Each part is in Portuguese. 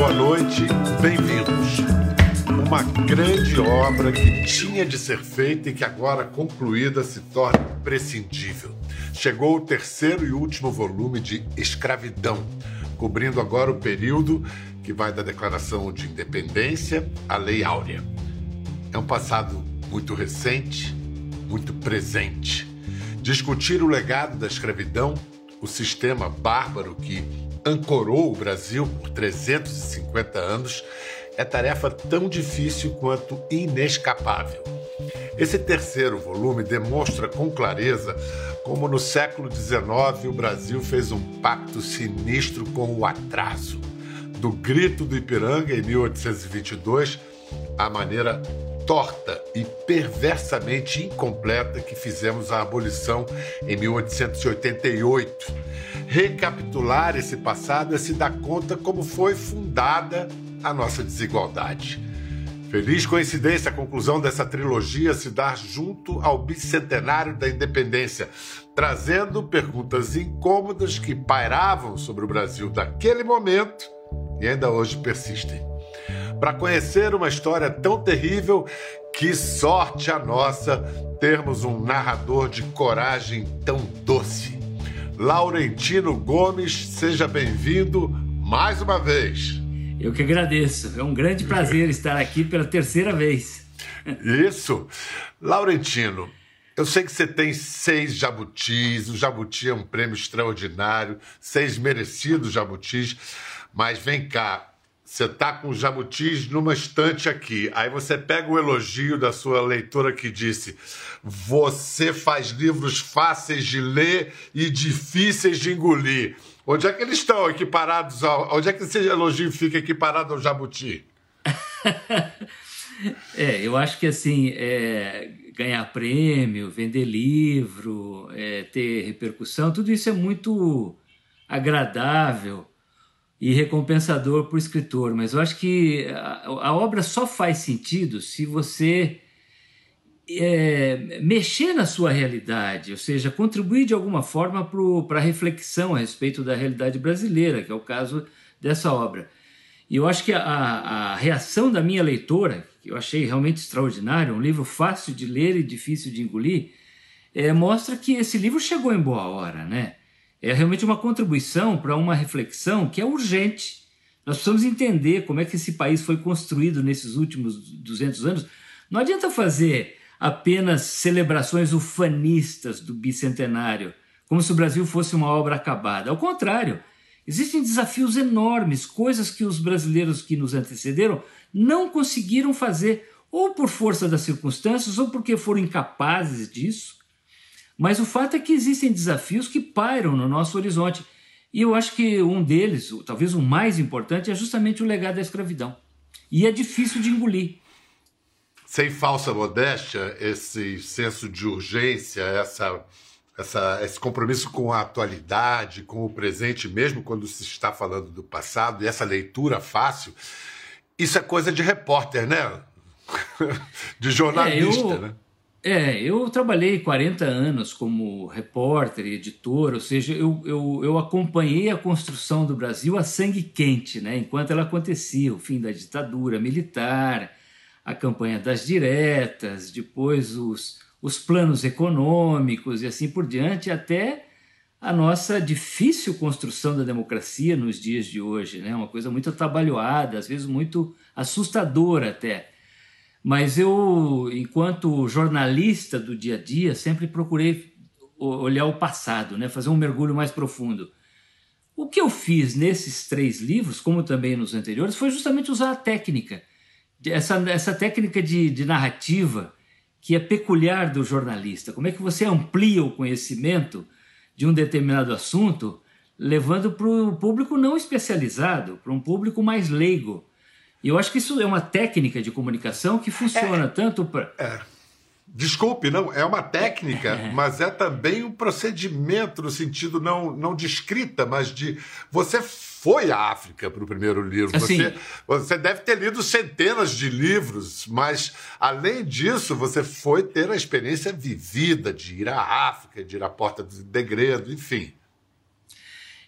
boa noite, bem-vindos. Uma grande obra que tinha de ser feita e que agora concluída se torna imprescindível. Chegou o terceiro e último volume de Escravidão, cobrindo agora o período que vai da Declaração de Independência à Lei Áurea. É um passado muito recente, muito presente. Discutir o legado da escravidão, o sistema bárbaro que ancorou o Brasil por 350 anos, é tarefa tão difícil quanto inescapável. Esse terceiro volume demonstra com clareza como no século XIX o Brasil fez um pacto sinistro com o atraso. Do grito do Ipiranga em 1822 à maneira torta e perversamente incompleta que fizemos a abolição em 1888. Recapitular esse passado é se dar conta como foi fundada a nossa desigualdade. Feliz coincidência a conclusão dessa trilogia se dar junto ao bicentenário da independência, trazendo perguntas incômodas que pairavam sobre o Brasil daquele momento e ainda hoje persistem. Para conhecer uma história tão terrível, que sorte a nossa termos um narrador de coragem tão doce. Laurentino Gomes, seja bem-vindo mais uma vez. Eu que agradeço. É um grande prazer estar aqui pela terceira vez. Isso. Laurentino, eu sei que você tem seis jabutis, o jabuti é um prêmio extraordinário, seis merecidos jabutis, mas vem cá, você tá com jabutis numa estante aqui. Aí você pega o elogio da sua leitora que disse: Você faz livros fáceis de ler e difíceis de engolir. Onde é que eles estão equiparados ao. Onde é que esse elogio fica equiparado ao jabuti? é, eu acho que assim, é, ganhar prêmio, vender livro, é, ter repercussão, tudo isso é muito agradável e recompensador para o escritor, mas eu acho que a, a obra só faz sentido se você é, mexer na sua realidade, ou seja, contribuir de alguma forma para a reflexão a respeito da realidade brasileira, que é o caso dessa obra. E eu acho que a, a reação da minha leitora, que eu achei realmente extraordinário, um livro fácil de ler e difícil de engolir, é, mostra que esse livro chegou em boa hora, né? É realmente uma contribuição para uma reflexão que é urgente. Nós precisamos entender como é que esse país foi construído nesses últimos 200 anos. Não adianta fazer apenas celebrações ufanistas do bicentenário, como se o Brasil fosse uma obra acabada. Ao contrário, existem desafios enormes, coisas que os brasileiros que nos antecederam não conseguiram fazer, ou por força das circunstâncias, ou porque foram incapazes disso, mas o fato é que existem desafios que pairam no nosso horizonte. E eu acho que um deles, talvez o mais importante, é justamente o legado da escravidão. E é difícil de engolir. Sem falsa modéstia, esse senso de urgência, essa, essa, esse compromisso com a atualidade, com o presente, mesmo quando se está falando do passado, e essa leitura fácil, isso é coisa de repórter, né? de jornalista, é, eu... né? É, eu trabalhei 40 anos como repórter e editor, ou seja, eu, eu, eu acompanhei a construção do Brasil a sangue quente, né, enquanto ela acontecia, o fim da ditadura militar, a campanha das diretas, depois os, os planos econômicos e assim por diante, até a nossa difícil construção da democracia nos dias de hoje, né, uma coisa muito atabalhoada, às vezes muito assustadora até. Mas eu, enquanto jornalista do dia a dia, sempre procurei olhar o passado, né? fazer um mergulho mais profundo. O que eu fiz nesses três livros, como também nos anteriores, foi justamente usar a técnica, essa, essa técnica de, de narrativa que é peculiar do jornalista. Como é que você amplia o conhecimento de um determinado assunto, levando para o público não especializado, para um público mais leigo. E eu acho que isso é uma técnica de comunicação que funciona é, tanto para. É. Desculpe, não, é uma técnica, é. mas é também um procedimento no sentido não, não de escrita, mas de. Você foi à África para o primeiro livro. Assim, você, você deve ter lido centenas de livros, mas além disso, você foi ter a experiência vivida de ir à África, de ir à Porta do Degredo, enfim.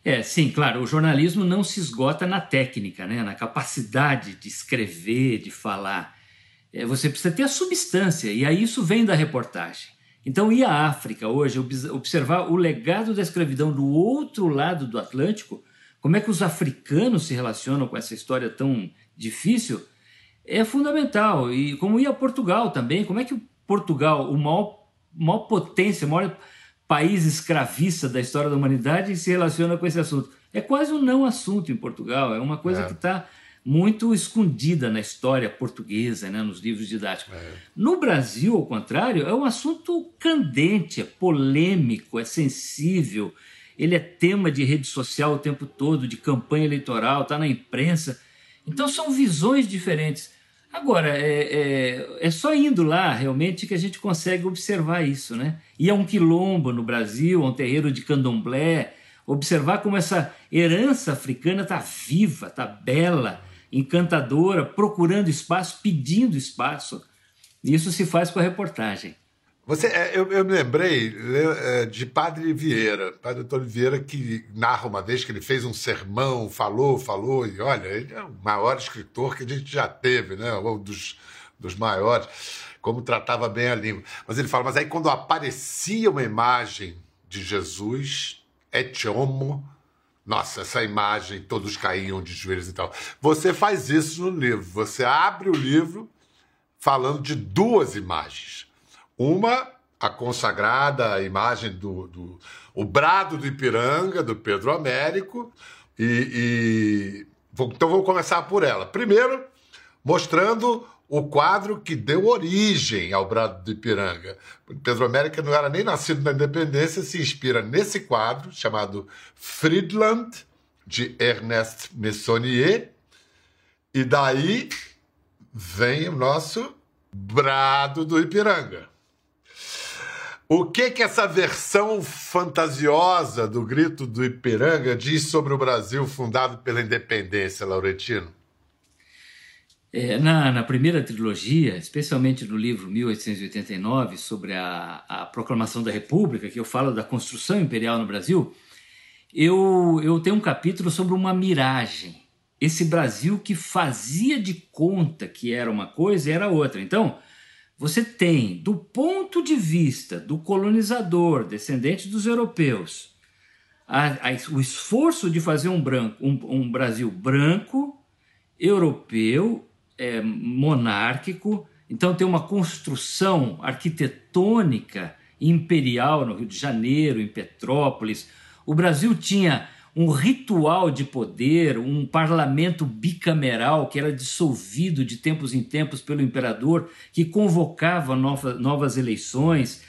É, sim, claro, o jornalismo não se esgota na técnica, né? na capacidade de escrever, de falar. É, você precisa ter a substância, e aí isso vem da reportagem. Então, ir à África hoje, observar o legado da escravidão do outro lado do Atlântico, como é que os africanos se relacionam com essa história tão difícil, é fundamental. E como ir a Portugal também, como é que Portugal, o maior, maior potência, maior país escravista da história da humanidade, se relaciona com esse assunto? É quase um não assunto em Portugal, é uma coisa é. que está muito escondida na história portuguesa, né, nos livros didáticos. É. No Brasil, ao contrário, é um assunto candente, é polêmico, é sensível, ele é tema de rede social o tempo todo, de campanha eleitoral, está na imprensa. Então são visões diferentes. Agora, é, é, é, só indo lá realmente que a gente consegue observar isso, né? Ir a um quilombo no Brasil, a um terreiro de candomblé, observar como essa herança africana está viva, está bela, encantadora, procurando espaço, pedindo espaço. Isso se faz com a reportagem. Você, é, eu, eu me lembrei é, de Padre Vieira, Padre Antônio Vieira, que narra uma vez que ele fez um sermão, falou, falou, e olha, ele é o maior escritor que a gente já teve, né? Um dos, dos maiores, como tratava bem a língua. Mas ele fala, mas aí quando aparecia uma imagem de Jesus, et homo, nossa, essa imagem, todos caíam de joelhos e tal. Você faz isso no livro. Você abre o livro falando de duas imagens. Uma, a consagrada imagem do, do o brado do Ipiranga, do Pedro Américo. E, e então vou começar por ela. Primeiro, mostrando o quadro que deu origem ao Brado do Ipiranga. Pedro América não era nem nascido na independência, se inspira nesse quadro chamado Friedland, de Ernest Messonnier, e daí vem o nosso Brado do Ipiranga. O que que essa versão fantasiosa do Grito do Ipiranga diz sobre o Brasil fundado pela independência, Laurentino? É, na, na, primeira trilogia, especialmente no livro 1889, sobre a, a, Proclamação da República, que eu falo da construção imperial no Brasil, eu, eu tenho um capítulo sobre uma miragem. Esse Brasil que fazia de conta que era uma coisa e era outra. Então, você tem, do ponto de vista do colonizador, descendente dos europeus, a, a, o esforço de fazer um, branco, um, um Brasil branco, europeu, é, monárquico, então tem uma construção arquitetônica imperial no Rio de Janeiro, em Petrópolis. O Brasil tinha um ritual de poder, um parlamento bicameral que era dissolvido de tempos em tempos pelo imperador, que convocava nova, novas eleições,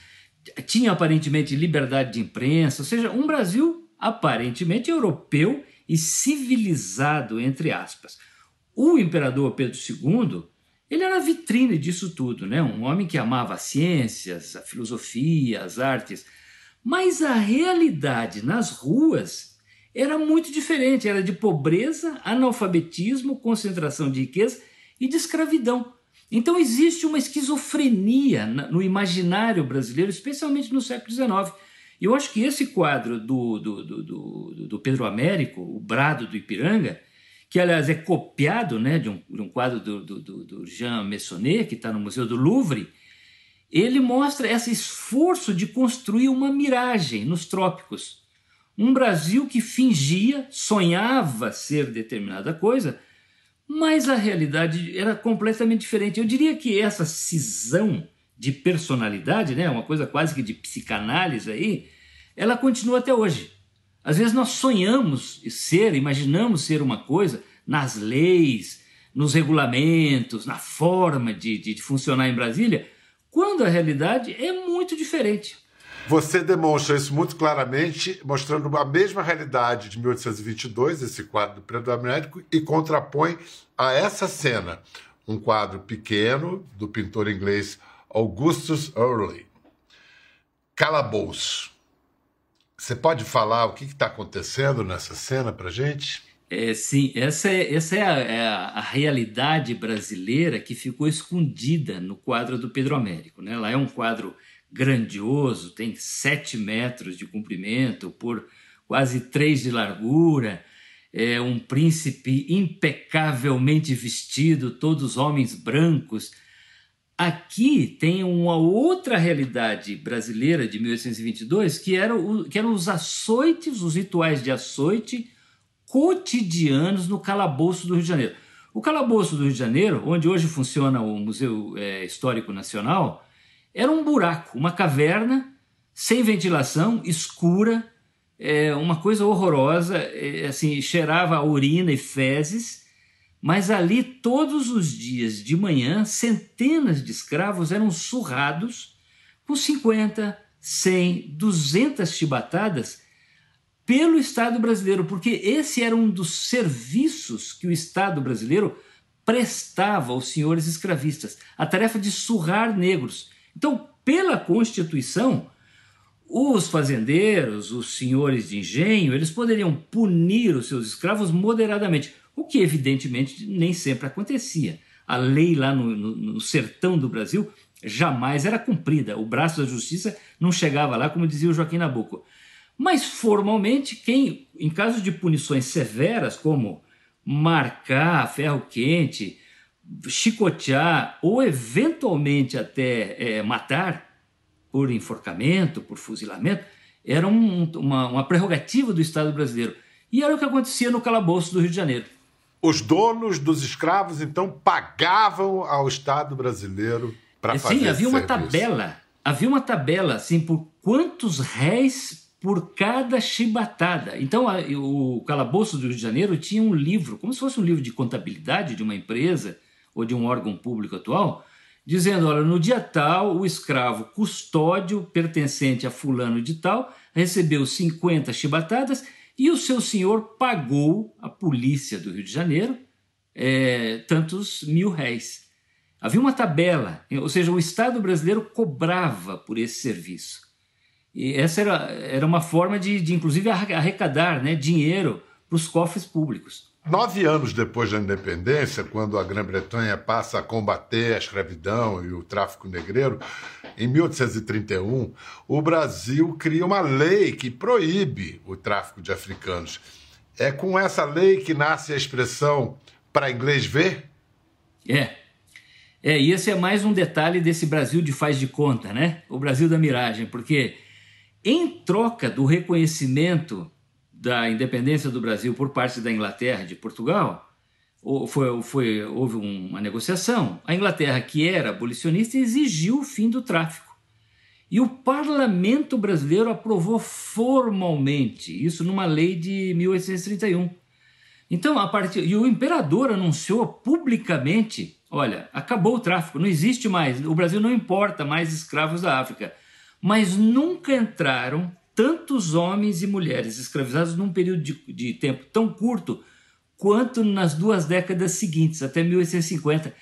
tinha aparentemente liberdade de imprensa, ou seja, um Brasil aparentemente europeu e civilizado, entre aspas. O imperador Pedro II, ele era a vitrine disso tudo, né? um homem que amava as ciências, a filosofia, as artes, mas a realidade nas ruas era muito diferente, era de pobreza, analfabetismo, concentração de riqueza e de escravidão. Então existe uma esquizofrenia no imaginário brasileiro, especialmente no século XIX. E eu acho que esse quadro do, do, do, do, Pedro Américo, o Brado do Ipiranga, que aliás é copiado né, de, um, de um quadro do Jean Messonnet, que está no Museu do Louvre, ele mostra esse esforço de construir uma miragem nos trópicos. Um Brasil que fingia, sonhava ser determinada coisa, mas a realidade era completamente diferente. Eu diria que essa cisão de personalidade, né, uma coisa quase que de psicanálise aí, ela continua até hoje. Às vezes nós sonhamos ser, imaginamos ser uma coisa nas leis, nos regulamentos, na forma de, de, de funcionar em Brasília, quando a realidade é muito diferente. Você demonstra isso muito claramente, mostrando a mesma realidade de 1822, esse quadro do Pedro Américo, e contrapõe a essa cena um quadro pequeno do pintor inglês Augustus Early. Calabouço. Você pode falar o que está acontecendo nessa cena para gente? É, sim, essa é, essa é, a, é a, realidade brasileira que ficou escondida no quadro do Pedro Américo. Né? Lá é um quadro grandioso, tem sete metros de comprimento por quase três de largura, é, um príncipe impecavelmente vestido, todos homens brancos. Aqui tem uma outra realidade brasileira de 1822, que, era o, que eram os açoites, os rituais de açoite cotidianos no calabouço do Rio de Janeiro. O calabouço do Rio de Janeiro, onde hoje funciona o Museu é, Histórico Nacional, era um buraco, uma caverna sem ventilação, escura, é, uma coisa horrorosa, é, assim, cheirava a urina e fezes, mas ali todos os dias de manhã, centenas de escravos eram surrados com 50, 100, 200 chibatadas pelo Estado brasileiro, porque esse era um dos serviços que o Estado brasileiro prestava aos senhores escravistas, a tarefa de surrar negros. Então, pela Constituição, os fazendeiros, os senhores de engenho, eles poderiam punir os seus escravos moderadamente, o que evidentemente nem sempre acontecia. A lei lá no, no, no sertão do Brasil jamais era cumprida, o braço da justiça não chegava lá, como dizia o Joaquim Nabuco. Mas formalmente, quem, em caso de punições severas, como marcar ferro quente, chicotear ou eventualmente até é, matar por enforcamento, por fuzilamento, era um, uma, uma prerrogativa do Estado brasileiro. E era o que acontecia no calabouço do Rio de Janeiro. Os donos dos escravos, então, pagavam ao Estado brasileiro para fazer Sim, havia uma serviço. tabela. Havia uma tabela, assim, por quantos réis por cada chibatada. Então, a, o calabouço do Rio de Janeiro tinha um livro, como se fosse um livro de contabilidade de uma empresa ou de um órgão público atual, dizendo: olha, no dia tal, o escravo custódio pertencente a fulano de tal recebeu 50 chibatadas e o seu senhor pagou à polícia do Rio de Janeiro é, tantos mil réis. Havia uma tabela, ou seja, o Estado brasileiro cobrava por esse serviço. E essa era, era uma forma de, de inclusive, arrecadar né, dinheiro para os cofres públicos. Nove anos depois da independência, quando a Grã-Bretanha passa a combater a escravidão e o tráfico negreiro, em 1831, o Brasil cria uma lei que proíbe o tráfico de africanos. É com essa lei que nasce a expressão para inglês ver? É. É, e esse é mais um detalhe desse Brasil de faz de conta, né? O Brasil da miragem, porque em troca do reconhecimento da independência do Brasil por parte da Inglaterra e de Portugal, foi, foi, houve uma negociação. A Inglaterra, que era abolicionista, exigiu o fim do tráfico. E o parlamento brasileiro aprovou formalmente isso numa lei de 1831. Então, a partir e o imperador anunciou publicamente: olha, acabou o tráfico, não existe mais, o Brasil não importa mais escravos da África mas nunca entraram tantos homens e mulheres escravizados num período de, de tempo tão curto quanto nas duas décadas seguintes, até 1850.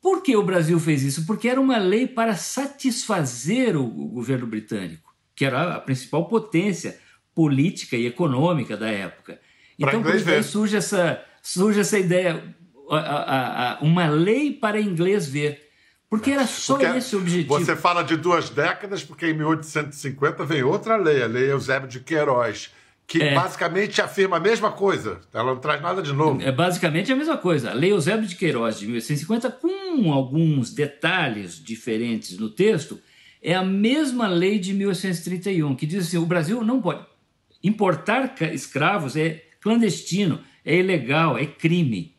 Por que o Brasil fez isso? Porque era uma lei para satisfazer o, governo britânico, que era a principal potência política e econômica da época. Então, por isso surge essa, surge essa ideia, a, a, a, uma lei para inglês ver. Porque era só porque esse o objetivo. Você fala de duas décadas, porque em 1850 vem outra lei, a Lei Eusébio de Queiroz, que é. basicamente afirma a mesma coisa. Ela não traz nada de novo. É basicamente a mesma coisa. A Lei Eusébio de Queiroz de 1850, com alguns detalhes diferentes no texto, é a mesma lei de 1831, que diz assim: o Brasil não pode importar escravos, é clandestino, é ilegal, é crime.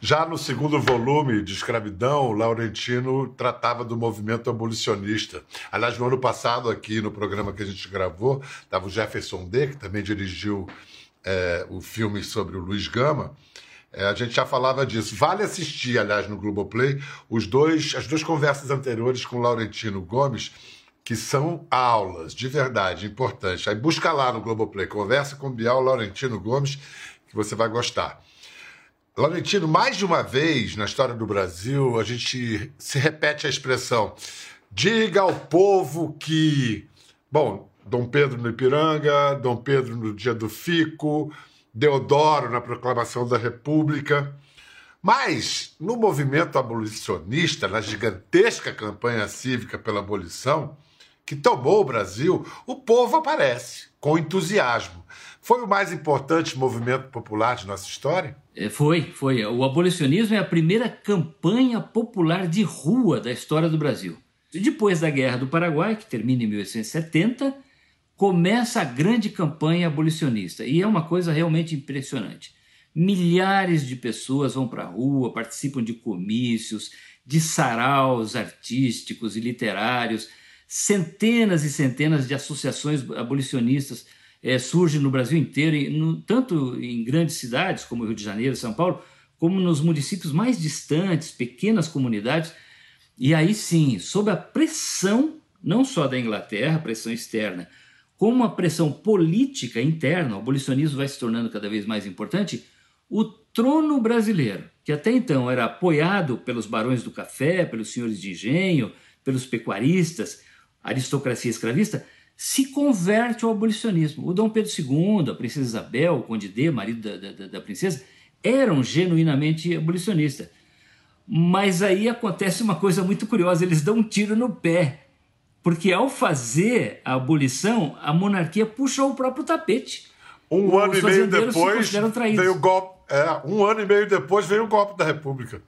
Já no segundo volume de Escravidão, Laurentino tratava do movimento abolicionista. Aliás, no ano passado, aqui no programa que a gente gravou, estava o Jefferson D., que também dirigiu é, o filme sobre o Luiz Gama. É, a gente já falava disso. Vale assistir, aliás, no Globoplay, os dois, as duas conversas anteriores com Laurentino Gomes, que são aulas, de verdade, importantes. Aí busca lá no Globoplay, conversa com Bial Laurentino Gomes, que você vai gostar. Laurentino, mais de uma vez na história do Brasil, a gente se repete a expressão: diga ao povo que. Bom, Dom Pedro no Ipiranga, Dom Pedro no dia do Fico, Deodoro na proclamação da República. Mas, no movimento abolicionista, na gigantesca campanha cívica pela abolição, que tomou o Brasil, o povo aparece com entusiasmo. Foi o mais importante movimento popular de nossa história? É, foi, foi. O abolicionismo é a primeira campanha popular de rua da história do Brasil. Depois da Guerra do Paraguai, que termina em 1870, começa a grande campanha abolicionista. E é uma coisa realmente impressionante. Milhares de pessoas vão para a rua, participam de comícios, de saraus artísticos e literários. Centenas e centenas de associações abolicionistas é, surge no Brasil inteiro, no, tanto em grandes cidades como Rio de Janeiro, São Paulo, como nos municípios mais distantes, pequenas comunidades. E aí sim, sob a pressão, não só da Inglaterra, pressão externa, como a pressão política interna, o abolicionismo vai se tornando cada vez mais importante, o trono brasileiro, que até então era apoiado pelos barões do café, pelos senhores de engenho, pelos pecuaristas, aristocracia escravista, se converte ao abolicionismo. O Dom Pedro II, a princesa Isabel, o conde D, marido da, da, da princesa, eram genuinamente abolicionistas. Mas aí acontece uma coisa muito curiosa: eles dão um tiro no pé. Porque ao fazer a abolição, a monarquia puxou o próprio tapete. Um Os ano e meio depois veio o golpe. É, um ano e meio depois veio o golpe da República.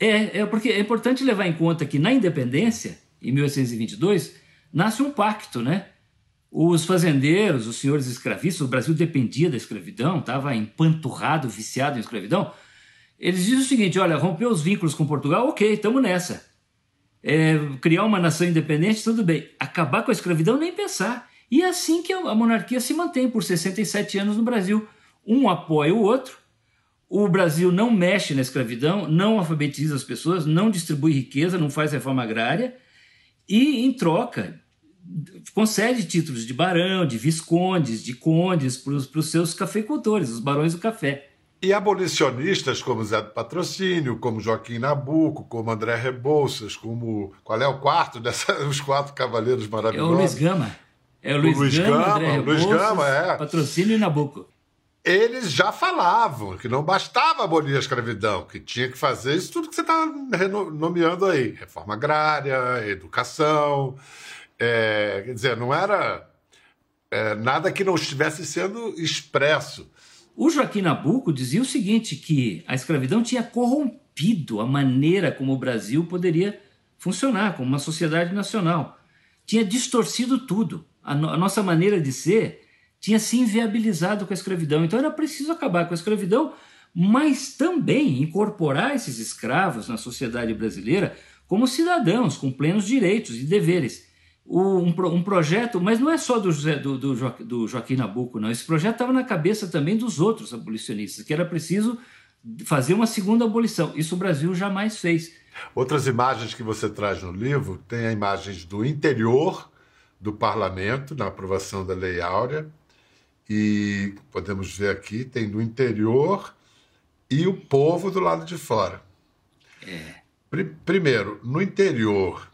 É, é porque é importante levar em conta que na independência, em 1822, nasce um pacto, né? Os fazendeiros, os senhores escravistas, o Brasil dependia da escravidão, estava empanturrado, viciado em escravidão. Eles dizem o seguinte: olha, rompeu os vínculos com Portugal, ok, estamos nessa. É, criar uma nação independente, tudo bem. Acabar com a escravidão, nem pensar. E é assim que a monarquia se mantém por 67 anos no Brasil. Um apoia o outro. O Brasil não mexe na escravidão, não alfabetiza as pessoas, não distribui riqueza, não faz reforma agrária e, em troca, concede títulos de barão, de viscondes, de condes para os seus cafeicultores, os barões do café. E abolicionistas como Zé do Patrocínio, como Joaquim Nabuco, como André Rebouças, como. Qual é o quarto desses quatro cavaleiros maravilhosos? É o Luiz Gama. É o Luiz, o Luiz Gama, Gama, André Rebouças, Luiz Gama, é. Patrocínio e Nabuco. Eles já falavam que não bastava abolir a escravidão, que tinha que fazer isso tudo que você está nomeando aí: reforma agrária, educação. É, quer dizer, não era é, nada que não estivesse sendo expresso. O Joaquim Nabuco dizia o seguinte, que a escravidão tinha corrompido a maneira como o Brasil poderia funcionar como uma sociedade nacional. Tinha distorcido tudo. A, no, a nossa maneira de ser tinha se inviabilizado com a escravidão. Então era preciso acabar com a escravidão, mas também incorporar esses escravos na sociedade brasileira como cidadãos com plenos direitos e deveres um, um, projeto, mas não é só do, José, do, do, jo, do Joaquim Nabuco, não. Esse projeto estava na cabeça também dos outros abolicionistas, que era preciso fazer uma segunda abolição. Isso o Brasil jamais fez. Outras imagens que você traz no livro tem imagens do interior do parlamento, na aprovação da Lei Áurea, e podemos ver aqui, tem do interior e o povo do lado de fora. É. Primeiro, no interior,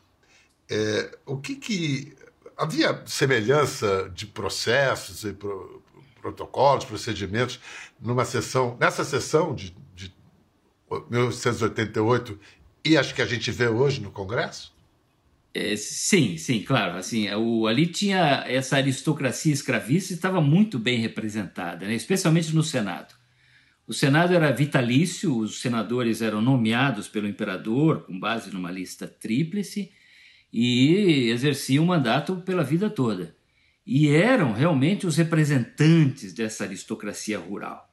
é, o que que havia semelhança de processos e pro, protocolos, procedimentos numa sessão, nessa sessão de, de 1988 e acho que a gente vê hoje no Congresso? É, sim, sim, claro. Assim, o, ali tinha essa aristocracia escravista estava muito bem representada, né? especialmente no Senado. O Senado era vitalício, os senadores eram nomeados pelo imperador com base numa lista tríplice e exerciam o mandato pela vida toda. E eram realmente os representantes dessa aristocracia rural.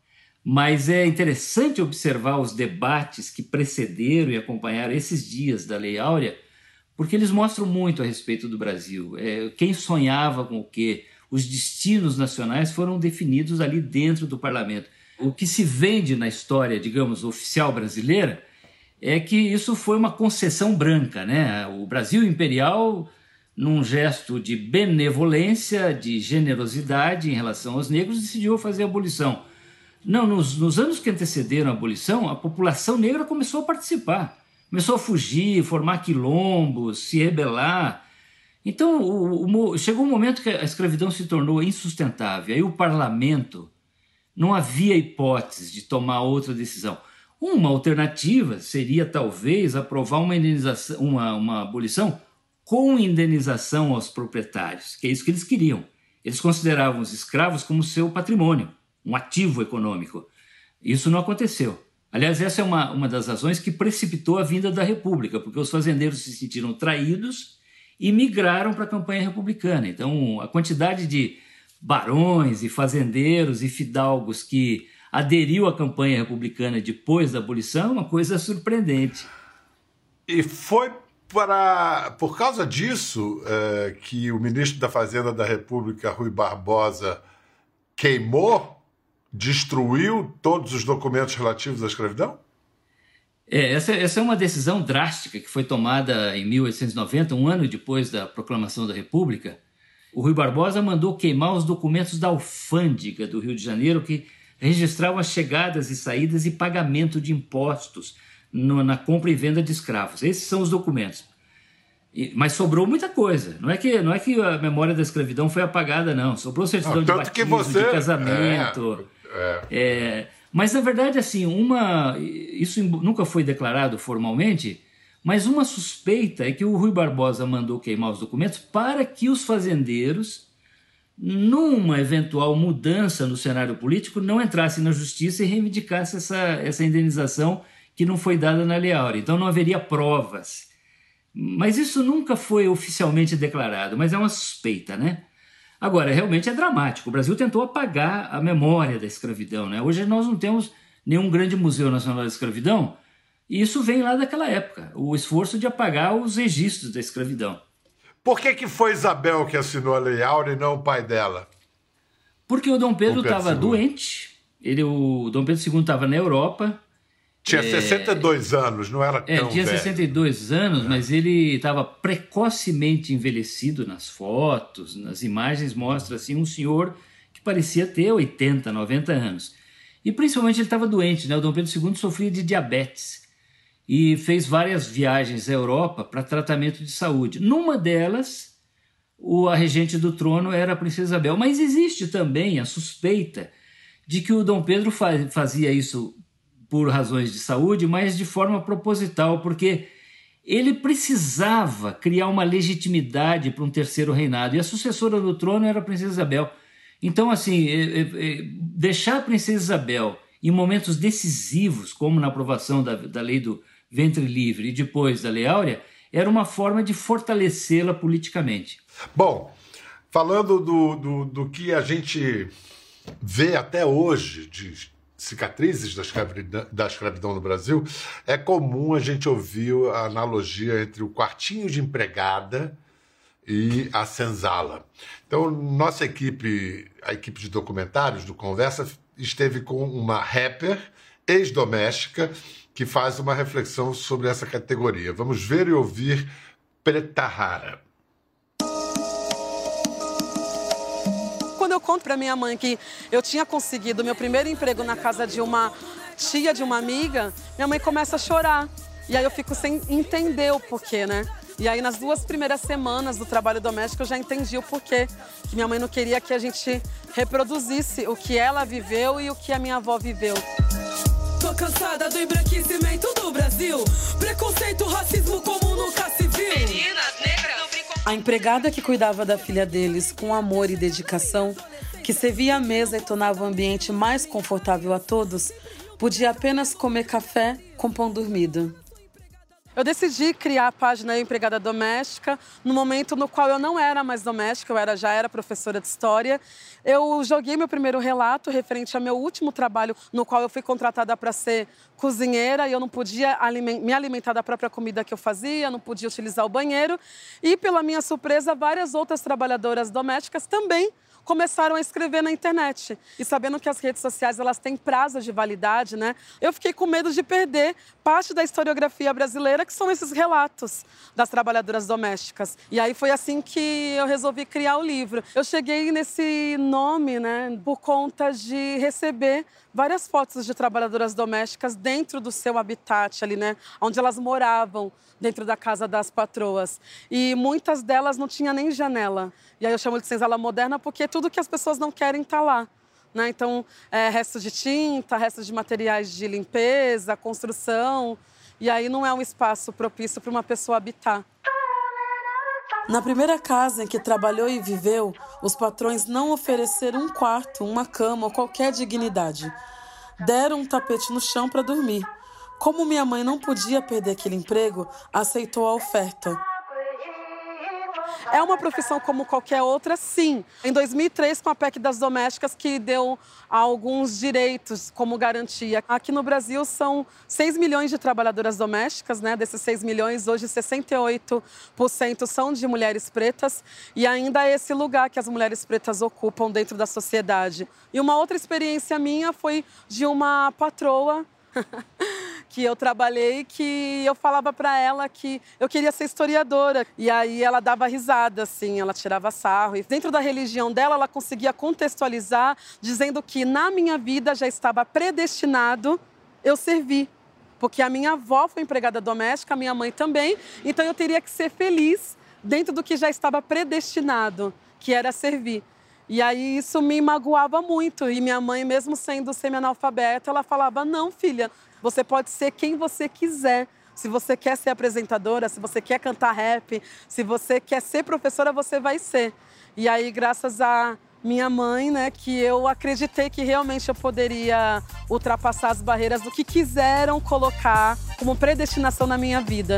Mas é interessante observar os debates que precederam e acompanharam esses dias da Lei Áurea, porque eles mostram muito a respeito do Brasil. É, quem sonhava com o quê? Os destinos nacionais foram definidos ali dentro do parlamento. O que se vende na história, digamos, oficial brasileira, é que isso foi uma concessão branca, né? O Brasil imperial, num gesto de benevolência, de generosidade em relação aos negros, decidiu fazer a abolição. Não, nos, nos anos que antecederam a abolição, a população negra começou a participar, começou a fugir, formar quilombos, se rebelar. Então, o, o, chegou um momento que a escravidão se tornou insustentável. Aí o parlamento não havia hipótese de tomar outra decisão. Uma alternativa seria talvez aprovar uma indenização, uma, uma abolição com indenização aos proprietários, que é isso que eles queriam. Eles consideravam os escravos como seu patrimônio, um ativo econômico. Isso não aconteceu. Aliás, essa é uma, uma das razões que precipitou a vinda da República, porque os fazendeiros se sentiram traídos e migraram para a campanha republicana. Então, a quantidade de barões e fazendeiros e fidalgos que aderiu à campanha republicana depois da abolição é uma coisa surpreendente. E foi para, por causa disso é, que o ministro da Fazenda da República, Rui Barbosa, queimou destruiu todos os documentos relativos à escravidão? É, essa, essa é uma decisão drástica que foi tomada em 1890, um ano depois da proclamação da República. O Rui Barbosa mandou queimar os documentos da alfândega do Rio de Janeiro que registravam as chegadas e saídas e pagamento de impostos no, na compra e venda de escravos. Esses são os documentos. E, mas sobrou muita coisa. Não é que não é que a memória da escravidão foi apagada, não. Sobrou certidão não, de batismo, você... de casamento. É é. É, mas, na verdade, assim, uma. Isso nunca foi declarado formalmente, mas uma suspeita é que o Rui Barbosa mandou queimar os documentos para que os fazendeiros, numa eventual mudança no cenário político, não entrassem na justiça e reivindicassem essa, essa indenização que não foi dada na Lei Áurea. Então não haveria provas. Mas isso nunca foi oficialmente declarado, mas é uma suspeita, né? Agora, realmente é dramático. O Brasil tentou apagar a memória da escravidão. Né? Hoje nós não temos nenhum grande Museu Nacional da Escravidão, e isso vem lá daquela época, o esforço de apagar os registros da escravidão. Por que, que foi Isabel que assinou a Lei Áurea e não o pai dela? Porque o Dom Pedro estava doente, ele, o Dom Pedro II estava na Europa, tinha é, 62 anos, não era é, tão tinha velho. 62 anos, é. mas ele estava precocemente envelhecido nas fotos, nas imagens mostra assim um senhor que parecia ter 80, 90 anos. E principalmente ele estava doente, né? O Dom Pedro II sofria de diabetes e fez várias viagens à Europa para tratamento de saúde. Numa delas, o, a regente do trono era a princesa Isabel, mas existe também a suspeita de que o Dom Pedro fazia isso por razões de saúde, mas de forma proposital, porque ele precisava criar uma legitimidade para um terceiro reinado. E a sucessora do trono era a princesa Isabel. Então, assim, deixar a princesa Isabel em momentos decisivos, como na aprovação da, da lei do ventre livre e depois da lei áurea, era uma forma de fortalecê-la politicamente. Bom, falando do, do, do que a gente vê até hoje de cicatrizes da escravidão, da escravidão no Brasil, é comum a gente ouvir a analogia entre o quartinho de empregada e a senzala. Então, nossa equipe, a equipe de documentários do Conversa, esteve com uma rapper ex-doméstica que faz uma reflexão sobre essa categoria. Vamos ver e ouvir Preta Rara. Conto para minha mãe que eu tinha conseguido meu primeiro emprego na casa de uma tia de uma amiga, minha mãe começa a chorar. E aí eu fico sem entender o porquê, né? E aí nas duas primeiras semanas do trabalho doméstico eu já entendi o porquê. Que minha mãe não queria que a gente reproduzisse o que ela viveu e o que a minha avó viveu. Tô cansada do embranquecimento do Brasil. Preconceito, racismo como nunca se viu. Meninas negras. A empregada que cuidava da filha deles com amor e dedicação, que servia a mesa e tornava o ambiente mais confortável a todos, podia apenas comer café com pão dormido. Eu decidi criar a página Empregada Doméstica no momento no qual eu não era mais doméstica, eu era, já era professora de história. Eu joguei meu primeiro relato referente ao meu último trabalho, no qual eu fui contratada para ser cozinheira e eu não podia me alimentar da própria comida que eu fazia, não podia utilizar o banheiro. E, pela minha surpresa, várias outras trabalhadoras domésticas também começaram a escrever na internet. E sabendo que as redes sociais elas têm prazo de validade, né? Eu fiquei com medo de perder parte da historiografia brasileira, que são esses relatos das trabalhadoras domésticas. E aí foi assim que eu resolvi criar o livro. Eu cheguei nesse nome, né, por conta de receber várias fotos de trabalhadoras domésticas dentro do seu habitat ali, né, onde elas moravam dentro da casa das patroas. E muitas delas não tinha nem janela. E aí eu chamo de senzala moderna porque tudo que as pessoas não querem está lá. Né? Então, é, restos de tinta, restos de materiais de limpeza, construção. E aí não é um espaço propício para uma pessoa habitar. Na primeira casa em que trabalhou e viveu, os patrões não ofereceram um quarto, uma cama ou qualquer dignidade. Deram um tapete no chão para dormir. Como minha mãe não podia perder aquele emprego, aceitou a oferta. É uma profissão como qualquer outra, sim. Em 2003, com a PEC das domésticas, que deu alguns direitos como garantia. Aqui no Brasil são 6 milhões de trabalhadoras domésticas, né? Desses 6 milhões, hoje 68% são de mulheres pretas e ainda é esse lugar que as mulheres pretas ocupam dentro da sociedade. E uma outra experiência minha foi de uma patroa que eu trabalhei que eu falava para ela que eu queria ser historiadora. E aí ela dava risada, assim, ela tirava sarro. E dentro da religião dela, ela conseguia contextualizar, dizendo que na minha vida já estava predestinado eu servir. Porque a minha avó foi empregada doméstica, a minha mãe também. Então eu teria que ser feliz dentro do que já estava predestinado, que era servir. E aí isso me magoava muito. E minha mãe, mesmo sendo semi-analfabeta, ela falava: Não, filha, você pode ser quem você quiser. Se você quer ser apresentadora, se você quer cantar rap, se você quer ser professora, você vai ser. E aí, graças a minha mãe, né, que eu acreditei que realmente eu poderia ultrapassar as barreiras do que quiseram colocar como predestinação na minha vida.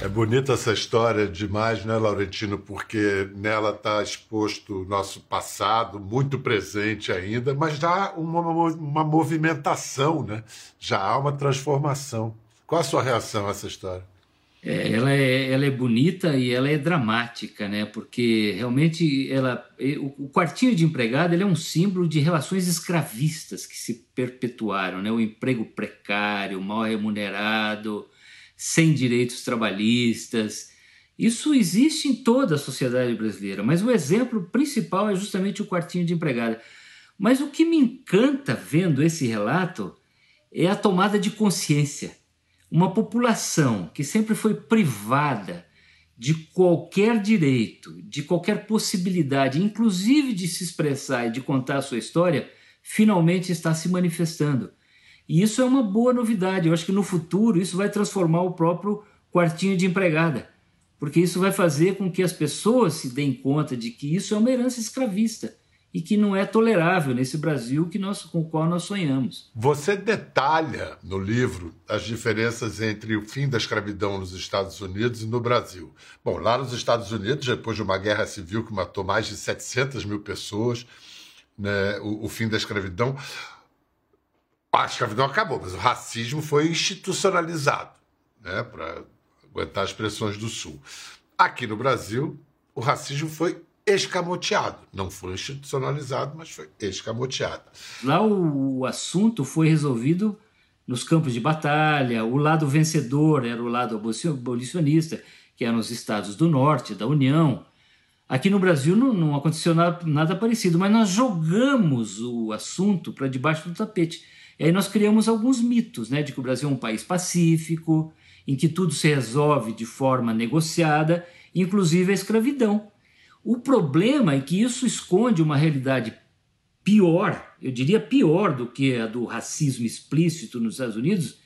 É bonita essa história demais, né, Laurentino? Porque nela está exposto o nosso passado, muito presente ainda, mas já uma, uma movimentação, né? Já há uma transformação. Qual a sua reação a essa história? É, ela, é, ela é bonita e ela é dramática, né? Porque realmente ela, o, o quartinho de empregado é um símbolo de relações escravistas que se perpetuaram, né? O emprego precário, mal remunerado, sem direitos trabalhistas. Isso existe em toda a sociedade brasileira, mas o exemplo principal é justamente o quartinho de empregada. Mas o que me encanta vendo esse relato é a tomada de consciência. Uma população que sempre foi privada de qualquer direito, de qualquer possibilidade, inclusive de se expressar e de contar a sua história, finalmente está se manifestando. E isso é uma boa novidade. Eu acho que no futuro isso vai transformar o próprio quartinho de empregada, porque isso vai fazer com que as pessoas se deem conta de que isso é uma herança escravista e que não é tolerável nesse Brasil que nós, com o qual nós sonhamos. Você detalha no livro as diferenças entre o fim da escravidão nos Estados Unidos e no Brasil. Bom, lá nos Estados Unidos, depois de uma guerra civil que matou mais de 700 mil pessoas, né, o, o fim da escravidão, a escravidão acabou, mas o racismo foi institucionalizado, né, para aguentar as pressões do Sul. Aqui no Brasil, o racismo foi escamoteado. Não foi institucionalizado, mas foi escamoteado. Lá o, assunto foi resolvido nos campos de batalha, o lado vencedor era o lado abolicionista, que eram os estados do norte, da União. Aqui no Brasil não, não aconteceu nada, nada parecido, mas nós jogamos o assunto para debaixo do tapete. E aí nós criamos alguns mitos, né, de que o Brasil é um país pacífico, em que tudo se resolve de forma negociada, inclusive a escravidão. O problema é que isso esconde uma realidade pior, eu diria pior do que a do racismo explícito nos Estados Unidos,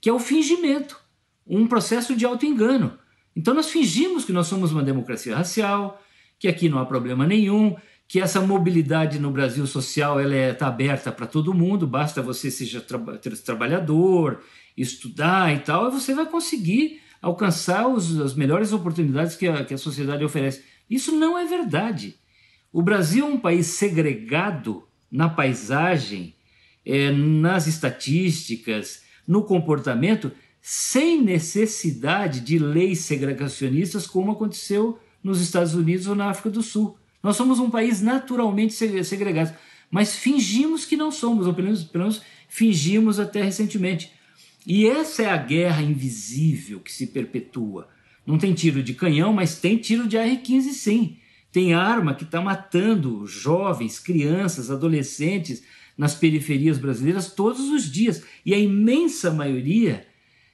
que é o fingimento, um processo de auto-engano. Então nós fingimos que nós somos uma democracia racial, que aqui não há problema nenhum, que essa mobilidade no Brasil social ela está é, tá aberta para todo mundo, basta você seja tra trabalhador, estudar e tal, e você vai conseguir alcançar os, as melhores oportunidades que a, que a sociedade oferece. Isso não é verdade. O Brasil é um país segregado na paisagem, é, nas estatísticas, no comportamento, sem necessidade de leis segregacionistas, como aconteceu nos Estados Unidos ou na África do Sul. Nós somos um país naturalmente segregado, mas fingimos que não somos, ou pelo menos, pelo menos fingimos até recentemente. E essa é a guerra invisível que se perpetua. Não tem tiro de canhão, mas tem tiro de AR-15 sim. Tem arma que está matando jovens, crianças, adolescentes nas periferias brasileiras todos os dias. E a imensa maioria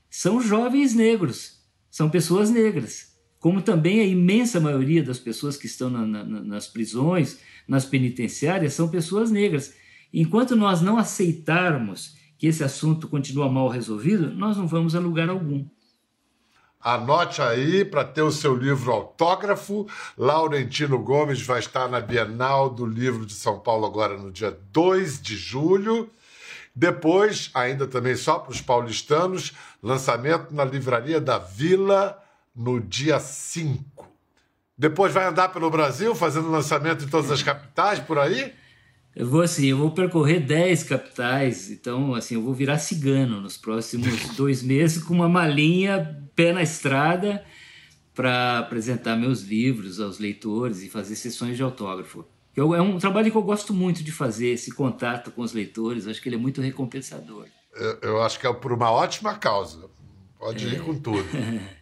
são jovens negros, são pessoas negras como também a imensa maioria das pessoas que estão na, na, nas prisões, nas penitenciárias, são pessoas negras. Enquanto nós não aceitarmos que esse assunto continua mal resolvido, nós não vamos a lugar algum. Anote aí para ter o seu livro autógrafo. Laurentino Gomes vai estar na Bienal do Livro de São Paulo agora no dia 2 de julho. Depois, ainda também só para os paulistanos, lançamento na Livraria da Vila no dia 5. Depois vai andar pelo Brasil fazendo lançamento em todas as capitais por aí? Eu vou assim, eu vou percorrer 10 capitais, então assim, eu vou virar cigano nos próximos dois meses com uma malinha, pé na estrada, para apresentar meus livros aos leitores e fazer sessões de autógrafo. Eu, é um trabalho que eu gosto muito de fazer, esse contato com os leitores, acho que ele é muito recompensador. Eu, eu acho que é por uma ótima causa. Pode é. ir com tudo.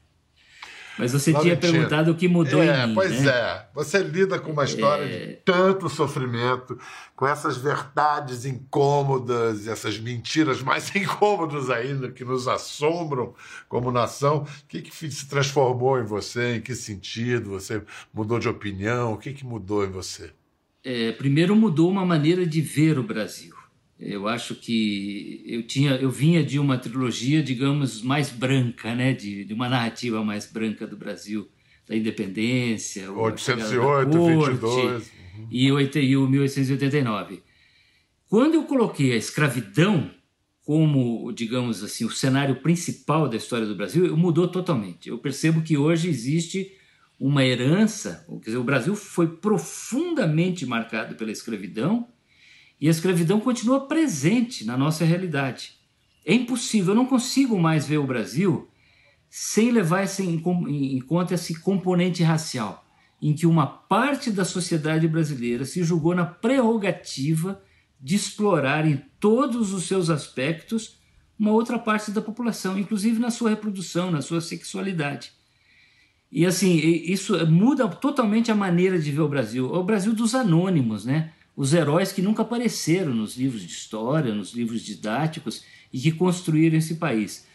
Mas você tinha perguntado o que mudou é, em mim. Pois né? é. Você lida com uma história é... de tanto sofrimento, com essas verdades incômodas, essas mentiras mais incômodas ainda que nos assombram como nação. O que, que se transformou em você? Em que sentido? Você mudou de opinião? O que, que mudou em você? É, primeiro mudou uma maneira de ver o Brasil. Eu acho que eu tinha, eu vinha de uma trilogia, digamos, mais branca, né, de, de uma narrativa mais branca do Brasil, da independência, 808, corte, 22 uhum. e, e o 1889. Quando eu coloquei a escravidão como, digamos assim, o cenário principal da história do Brasil, mudou totalmente. Eu percebo que hoje existe uma herança, quer dizer, o Brasil foi profundamente marcado pela escravidão e a escravidão continua presente na nossa realidade. É impossível, eu não consigo mais ver o Brasil sem levar esse, em, em conta esse componente racial, em que uma parte da sociedade brasileira se julgou na prerrogativa de explorar em todos os seus aspectos uma outra parte da população, inclusive na sua reprodução, na sua sexualidade. E assim, isso muda totalmente a maneira de ver o Brasil. É o Brasil dos anônimos, né? Os heróis que nunca apareceram nos livros de história, nos livros didáticos e que construíram esse país.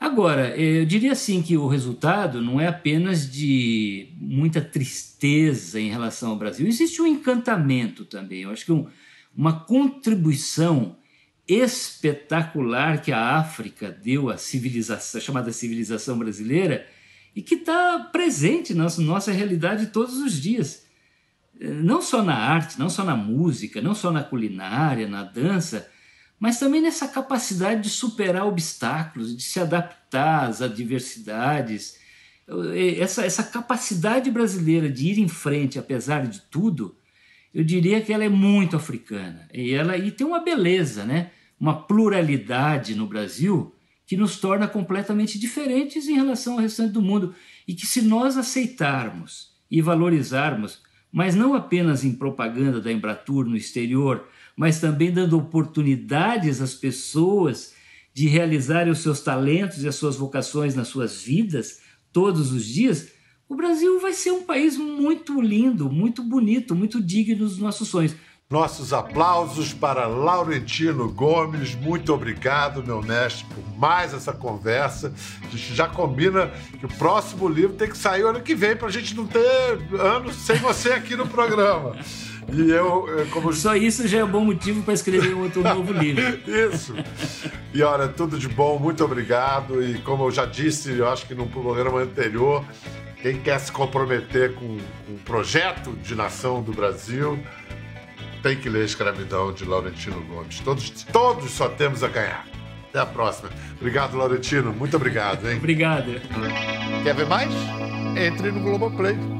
Agora, eu diria assim que o resultado não é apenas de muita tristeza em relação ao Brasil, existe um encantamento também. Eu acho que um, uma contribuição espetacular que a África deu à civilização, chamada civilização brasileira, e que está presente na nossa realidade todos os dias não só na arte, não só na música, não só na culinária, na dança, mas também nessa capacidade de superar obstáculos, de se adaptar às adversidades. Essa, essa capacidade brasileira de ir em frente, apesar de tudo, eu diria que ela é muito africana. E, ela, e tem uma beleza, né? uma pluralidade no Brasil que nos torna completamente diferentes em relação ao restante do mundo. E que, se nós aceitarmos e valorizarmos mas não apenas em propaganda da Embratur no exterior, mas também dando oportunidades às pessoas de realizarem os seus talentos e as suas vocações nas suas vidas todos os dias, o Brasil vai ser um país muito lindo, muito bonito, muito digno dos nossos sonhos. Nossos aplausos para Laurentino Gomes. Muito obrigado, meu mestre, por mais essa conversa. A gente já combina que o próximo livro tem que sair ano que vem para a gente não ter anos sem você aqui no programa. E eu, como. Só isso já é um bom motivo para escrever um outro novo livro. isso. E olha, tudo de bom, muito obrigado. E como eu já disse, eu acho que no programa anterior, quem quer se comprometer com um projeto de nação do Brasil tem que ler Escravidão de Laurentino Gomes. Todos, todos só temos a ganhar. Até a próxima. Obrigado, Laurentino. Muito obrigado, hein? Obrigado. Quer ver mais? Entre no Globoplay.